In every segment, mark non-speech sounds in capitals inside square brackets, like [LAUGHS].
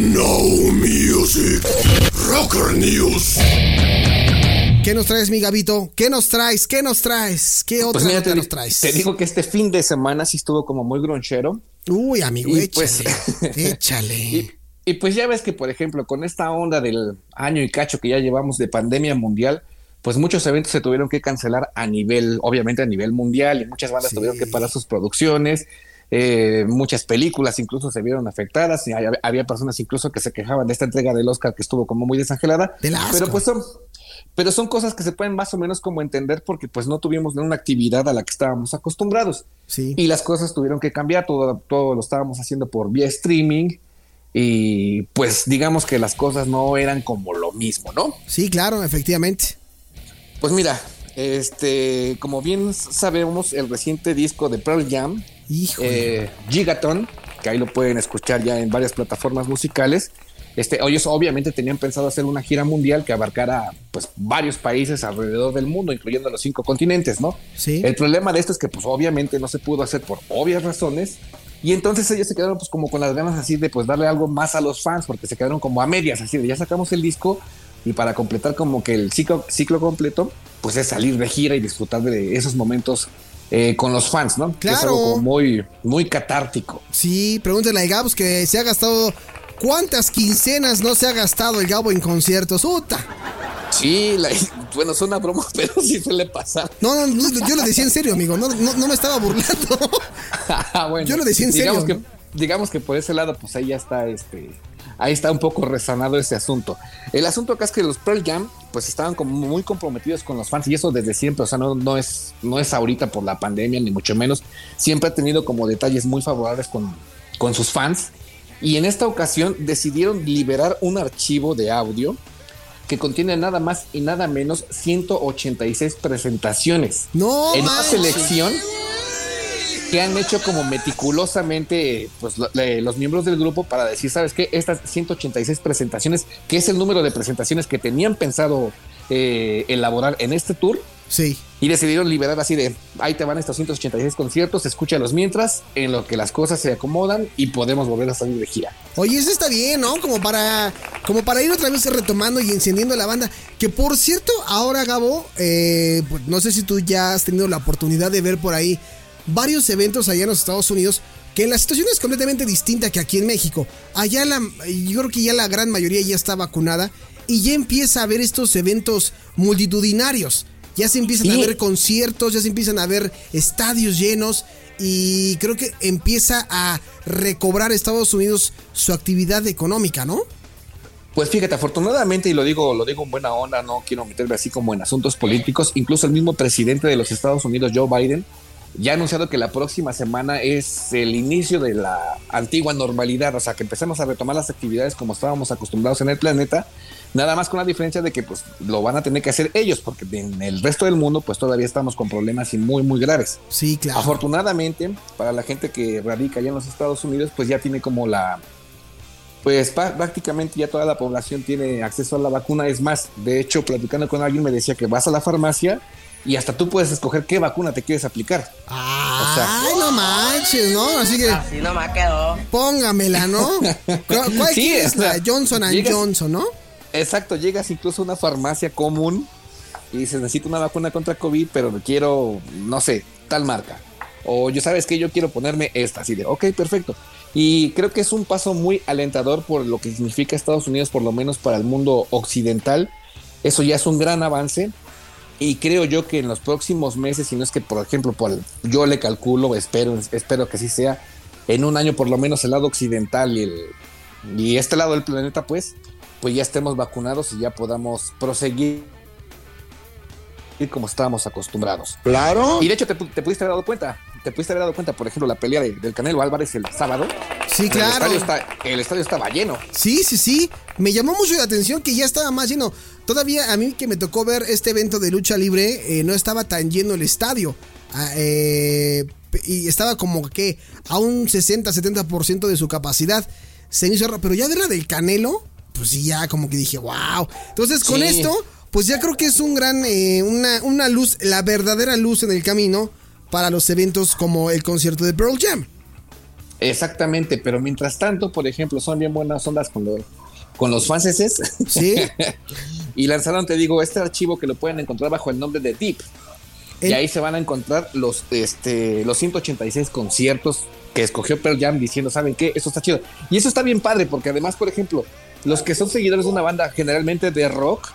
No Music Rocker News. ¿Qué nos traes, mi Gabito? ¿Qué nos traes? ¿Qué nos traes? ¿Qué Pues otra mira, nota te, nos traes? te digo que este fin de semana sí estuvo como muy gronchero. Uy, amigo, Y échale. pues- [LAUGHS] échale. Y, y pues ya ves que, por ejemplo, con esta onda del año y cacho que ya llevamos de pandemia mundial, pues muchos eventos se tuvieron que cancelar a nivel, obviamente a nivel mundial, y muchas bandas Sí. tuvieron que parar sus producciones. Eh, muchas películas incluso se vieron afectadas y había, había personas incluso que se quejaban de esta entrega del Oscar que estuvo como muy desangelada. Pero pues son, pero son cosas que se pueden más o menos como entender porque pues no tuvimos una actividad a la que estábamos acostumbrados. Sí. Y las cosas tuvieron que cambiar, todo, todo lo estábamos haciendo por vía streaming y pues digamos que las cosas no eran como lo mismo, ¿no? Sí, claro, efectivamente. Pues mira, este, como bien sabemos, el reciente disco de Pearl Jam. Eh, Gigaton, que ahí lo pueden escuchar ya en varias plataformas musicales. Este, ellos obviamente tenían pensado hacer una gira mundial que abarcara pues varios países alrededor del mundo, incluyendo los cinco continentes, ¿no? Sí. El problema de esto es que pues obviamente no se pudo hacer por obvias razones y entonces ellos se quedaron pues como con las ganas así de pues darle algo más a los fans porque se quedaron como a medias, así de ya sacamos el disco y para completar como que el ciclo, ciclo completo pues es salir de gira y disfrutar de esos momentos eh, con los fans, ¿no? Que es Claro. algo como muy, muy catártico. Sí, pregúntale a Gabs que se ha gastado. ¿Cuántas quincenas no se ha gastado el Gabo en conciertos? ¡Uta! Sí, la- [LAUGHS] bueno, suena broma, [LAUGHS] pero sí suele pasar. No, no, no, yo lo decía en serio, amigo. No, no, no me estaba burlando. [LAUGHS] Ah, bueno, Yo lo decía en serio. Que, digamos que por ese lado, pues ahí ya está este. Ahí está un poco resanado ese asunto. El asunto acá es que los Pearl Jam, pues estaban como muy comprometidos con los fans y eso desde siempre, o sea, no, no es, no es ahorita por la pandemia, ni mucho menos. Siempre ha tenido como detalles muy favorables con, con sus fans. Y en esta ocasión decidieron liberar un archivo de audio que contiene nada más y nada menos 186 presentaciones No, en una selección que han hecho como meticulosamente pues, lo- le- los miembros del grupo para decir, ¿sabes qué? Estas 186 presentaciones, que es el número de presentaciones que tenían pensado eh, elaborar en este tour, Sí. y decidieron liberar así de, ahí te van estos 186 conciertos, escúchalos mientras, en lo que las cosas se acomodan y podemos volver a salir de gira. Oye, eso está bien, ¿no? Como para, como para ir otra vez retomando y encendiendo la banda. Que por cierto, ahora Gabo, eh, pues, no sé si tú ya has tenido la oportunidad de ver por ahí varios eventos allá en los Estados Unidos. Que la situación es completamente distinta que aquí en México. Allá la, yo creo que ya la gran mayoría ya está vacunada y ya empieza a haber estos eventos multitudinarios. Ya se empiezan a ver conciertos, ya se empiezan a ver estadios llenos y creo que empieza a recobrar Estados Unidos su actividad económica, ¿no? Pues fíjate, afortunadamente, y lo digo, lo digo en buena onda, no quiero meterme así como en asuntos políticos, incluso el mismo presidente de los Estados Unidos, Joe Biden, ya ha anunciado que la próxima semana es el inicio de la antigua normalidad, o sea, que empecemos a retomar las actividades como estábamos acostumbrados en el planeta, nada más con la diferencia de que pues lo van a tener que hacer ellos, porque en el resto del mundo pues todavía estamos con problemas y muy, muy graves. Sí, claro. Afortunadamente, para la gente que radica allá en los Estados Unidos, pues ya tiene como la. Pues prácticamente ya toda la población tiene acceso a la vacuna. Es más, de hecho, platicando con alguien me decía que vas a la farmacia y hasta tú puedes escoger qué vacuna te quieres aplicar. Ay, no manches, ¿no? Así que Así nomás quedó. póngamela, ¿no? [LAUGHS] ¿Cuál, Sí, o sea, La Johnson and llegas- Johnson, ¿no? Exacto, llegas incluso a una farmacia común y dices, necesito una vacuna contra COVID, pero quiero, no sé, tal marca. O yo sabes que yo quiero ponerme esta, así de, ok, perfecto. Y creo que es un paso muy alentador por lo que significa Estados Unidos, por lo menos para el mundo occidental. Eso ya es un gran avance. Y creo yo que en los próximos meses, si no es que, por ejemplo, por, yo le calculo, espero, espero que así sea, en un año por lo menos el lado occidental y, el, y este lado del planeta, pues, pues ya estemos vacunados y ya podamos proseguir como estábamos acostumbrados. Claro. Y de hecho, te pudiste haber dado cuenta, te pudiste haber dado cuenta, por ejemplo, la pelea de- del Canelo Álvarez el sábado. Sí, El claro. estadio, está, el estadio estaba lleno. Sí, sí, sí. Me llamó mucho la atención que ya estaba más lleno. Todavía a mí que me tocó ver este evento de lucha libre, eh, no estaba tan lleno el estadio. Ah, eh, y estaba como que a un 60-70% de su capacidad. Se me hizo raro, pero ya de la del Canelo, pues sí, ya como que dije, wow. Entonces con Sí. esto, pues ya creo que es un gran, eh, una, una luz, la verdadera luz en el camino para los eventos como el concierto de Pearl Jam. Exactamente, pero mientras tanto, por ejemplo, son bien buenas ondas con los, con los franceses. Sí. [LAUGHS] y lanzaron, te digo, este archivo que lo pueden encontrar bajo el nombre de Deep. Y ahí se van a encontrar los, este, los 186 conciertos que escogió Pearl Jam diciendo, ¿saben qué? Eso está chido. Y eso está bien padre, porque además, por ejemplo, los que son seguidores de una banda generalmente de rock,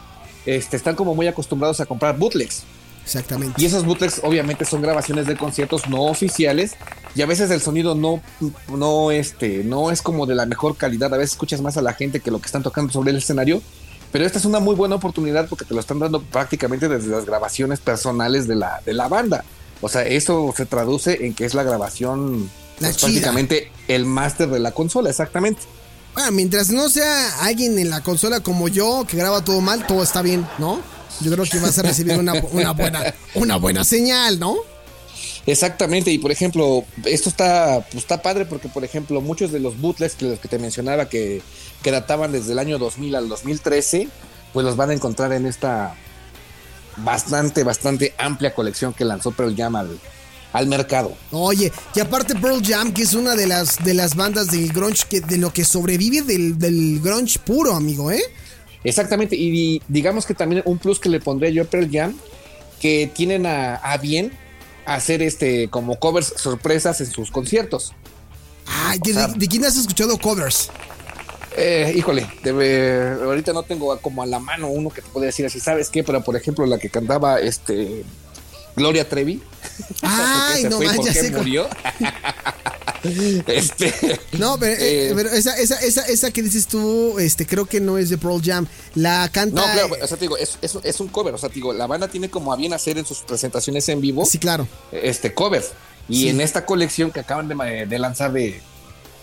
este, están como muy acostumbrados a comprar bootlegs. Exactamente. Y esos bootlegs obviamente son grabaciones de conciertos no oficiales y a veces el sonido no, no, este, no es como de la mejor calidad. A veces escuchas más a la gente que lo que están tocando sobre el escenario. Pero esta es una muy buena oportunidad porque te lo están dando prácticamente desde las grabaciones personales de la, de la banda. O sea, eso se traduce en que es la grabación La pues, prácticamente el máster de la consola, exactamente. Bueno, mientras no sea alguien en la consola como yo que graba todo mal, todo está bien, ¿no? Yo creo que vas a recibir una, una buena, una buena señal, ¿no? Exactamente, y por ejemplo, esto está, pues, está padre porque, por ejemplo, muchos de los bootlegs que los que te mencionaba que, que databan desde el año 2000 al 2013, pues los van a encontrar en esta bastante, bastante amplia colección que lanzó Pearl Jam al, al mercado. Oye, y aparte Pearl Jam, que es una de las, de las bandas del grunge, que, de lo que sobrevive del, del grunge puro, amigo, ¿eh? Exactamente, y digamos que también un plus que le pondré yo a Pearl Jam, que tienen a, a bien hacer este como covers sorpresas en sus conciertos. Ay, ¿de, sea- de quién has escuchado covers? Eh, híjole, debe- ahorita no tengo como a la mano uno que te puede decir así, ¿sabes qué? Pero por ejemplo, la que cantaba este Gloria Trevi. [LAUGHS] Ay, ¿Por qué se no ¿Por ya sé murió? [LAUGHS] [LAUGHS] este. No, pero, eh, eh, pero esa, esa, esa, esa que dices tú, este, creo que no es de Pearl Jam. La canta. No, claro, o sea, te digo, es, es- es un cover. O sea, te digo, la banda tiene como a bien hacer en sus presentaciones en vivo Sí, claro. este covers. Y Sí. en esta colección que acaban de lanzar de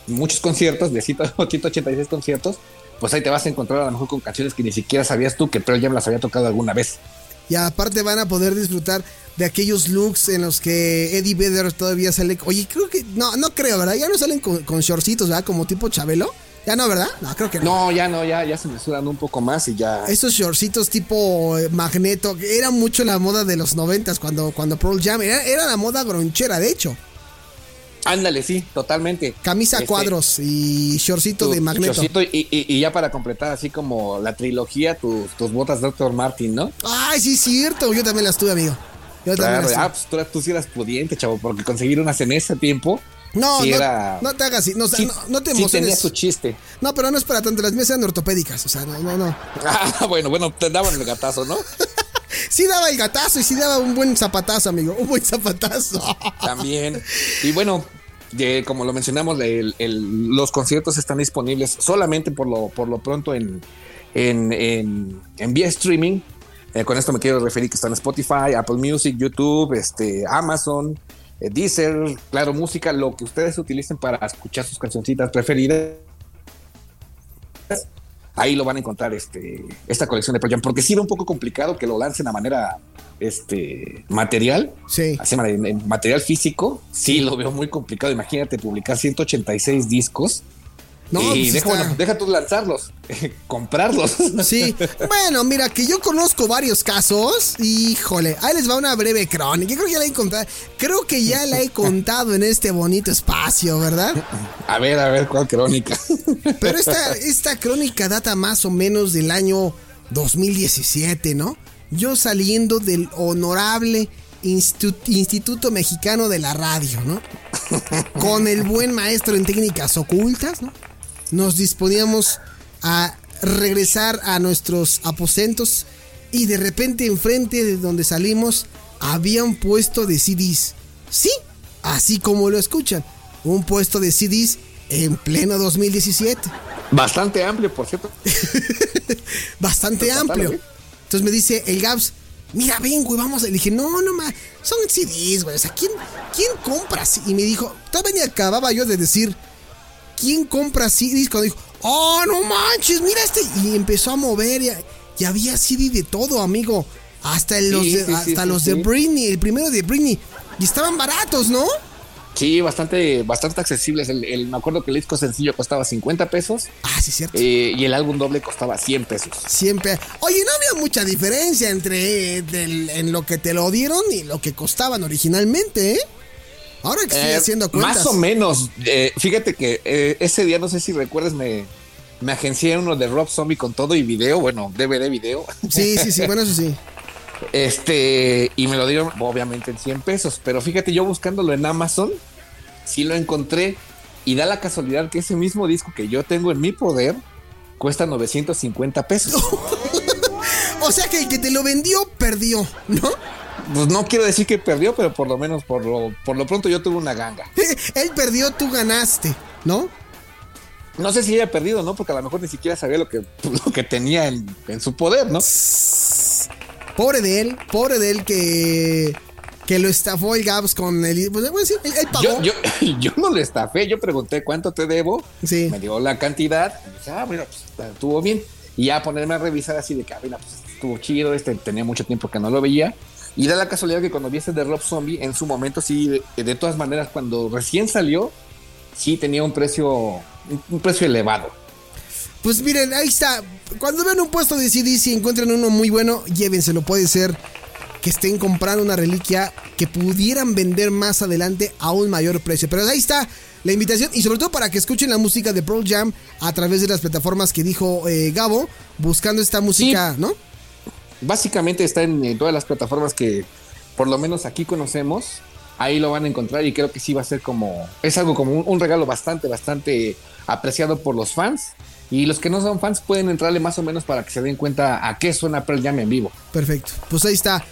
muchos conciertos, de 186 [LAUGHS] conciertos, pues ahí te vas a encontrar a lo mejor con canciones que ni siquiera sabías tú que Pearl Jam las había tocado alguna vez. Y aparte van a poder disfrutar de aquellos looks en los que Eddie Vedder todavía sale. Oye, creo que. No, no creo, ¿verdad? Ya no salen con, con shortcitos, ¿verdad? Como tipo Chabelo. Ya no, ¿verdad? No, creo que no. No, ya no, ya, ya se mesuran un poco más y ya. Esos shortcitos tipo eh, magneto, que era mucho la moda de los noventas cuando, cuando Pearl Jam. Era, era la moda gronchera, de hecho. Ándale, sí, totalmente. Camisa a Este, cuadros y shortcito tu de magneto. y, y- y ya para completar así como la trilogía, tus, tus botas Dr. Martin, ¿no? Ay, sí, cierto. Yo también las tuve, amigo. Yo también las ah, tuve. pues tú, tú sí eras pudiente, chavo, porque conseguir unas en ese tiempo. No, no, era- no te hagas así. No, sí- no, no te sí tenía emociones. su chiste. No, pero no es para tanto. Las mías eran ortopédicas. O sea, no, no, no. [LAUGHS] Ah, bueno, bueno, te daban el gatazo, ¿no? [LAUGHS] Sí daba el gatazo y sí daba un buen zapatazo, amigo. Un buen zapatazo. [LAUGHS] También. Y bueno, como lo mencionamos, los conciertos están disponibles solamente por lo, por lo pronto en, en, en, en vía streaming. Eh, con esto me quiero referir que están Spotify, Apple Music, YouTube, este, Amazon, eh, Deezer, Claro Música, lo que ustedes utilicen para escuchar sus cancioncitas preferidas. Ahí lo van a encontrar este, esta colección de Pearl Jam, porque sí era un poco complicado que lo lancen a manera este, material, Sí. así en, material físico, sí lo veo muy complicado. Imagínate publicar 186 discos No, y pues deja, está- bueno, deja tú lanzarlos, [LAUGHS] comprarlos. [LAUGHS] Sí, bueno, mira, que yo conozco varios casos. Híjole, ahí les va una breve crónica. Yo creo que ya la he contado. Creo que ya la he contado en este bonito espacio, ¿verdad? A ver, a ver, ¿cuál crónica? [LAUGHS] Pero esta, esta crónica data más o menos del año 2017, ¿no? Yo saliendo del honorable Institu- Instituto Mexicano de la Radio, ¿no? Con el buen maestro en técnicas ocultas, ¿no? Nos disponíamos a regresar a nuestros aposentos y de repente enfrente de donde salimos había un puesto de CDs. Sí, así como lo escuchan, un puesto de CDs en pleno 2017. Bastante amplio, por cierto. [LAUGHS] Bastante amplio. Entonces me dice el Gabs, mira, ven, güey, vamos. Le dije, no, no, ma, son CDs, güey. O sea, ¿quién, ¿quién compra? C-?" Y me dijo, todavía ni acababa yo de decir, ¿quién compra CDs? Cuando dijo, oh, no manches, mira este. Y empezó a mover y, y había CD de todo, amigo. Hasta los, Sí, de, sí, hasta sí, los de. Britney, el primero de Britney. Y estaban baratos, ¿no? Sí, bastante, bastante accesibles. El, el- me acuerdo que el disco sencillo costaba 50 pesos Ah, sí, cierto. eh, y el álbum doble costaba 100 pesos. Siempre. Oye, no había mucha diferencia entre eh, del- en lo que te lo dieron y lo que costaban originalmente, ¿eh? Ahora que estoy Eh, haciendo cuentas. Más o menos. Eh, fíjate que eh, ese día, no sé si recuerdas, me, me agencié uno de Rob Zombie con todo y video, bueno, DVD video. Sí, sí, sí, bueno, eso sí. [LAUGHS] Este, y me lo dieron obviamente en 100 pesos. Pero fíjate, yo buscándolo en Amazon, sí lo encontré. Y da la casualidad que ese mismo disco que yo tengo en mi poder cuesta 950 pesos. [LAUGHS] O sea que el que te lo vendió, perdió, ¿no? Pues no quiero decir que perdió, pero por lo menos por lo, por lo pronto yo tuve una ganga. [LAUGHS] Él perdió, tú ganaste, ¿no? No sé si haya perdido, ¿no? Porque a lo mejor ni siquiera sabía lo que, [LAUGHS] lo que tenía en, en su poder, ¿no? Pobre de él, pobre de él que, que lo estafó el Gabs con el. Pues, bueno, sí, él, él pagó. Yo, yo, [LAUGHS] yo no le estafé, yo pregunté cuánto te debo, Sí. me dio la cantidad, y dije, ah, bueno, pues estuvo bien. Y ya ponerme a revisar así de que, ah, mira, pues estuvo chido, este tenía mucho tiempo que no lo veía. Y da la casualidad que cuando vi ese de Rob Zombie, en su momento sí, de, de todas maneras, cuando recién salió, sí tenía un precio, un, un precio elevado. Pues miren, ahí está. Cuando vean un puesto de CD, si encuentran uno muy bueno, llévenselo. Puede ser que estén comprando una reliquia que pudieran vender más adelante a un mayor precio. Pero ahí está la invitación y sobre todo para que escuchen la música de Pearl Jam a través de las plataformas que dijo eh, Gabo, buscando esta música, ¿no? Básicamente está en, todas las plataformas que por lo menos aquí conocemos. Ahí lo van a encontrar y creo que sí va a ser como, es algo como un, un regalo bastante, bastante apreciado por los fans. Y los que no son fans pueden entrarle más o menos para que se den cuenta a qué suena Pearl Jam en vivo. Perfecto. Pues ahí está.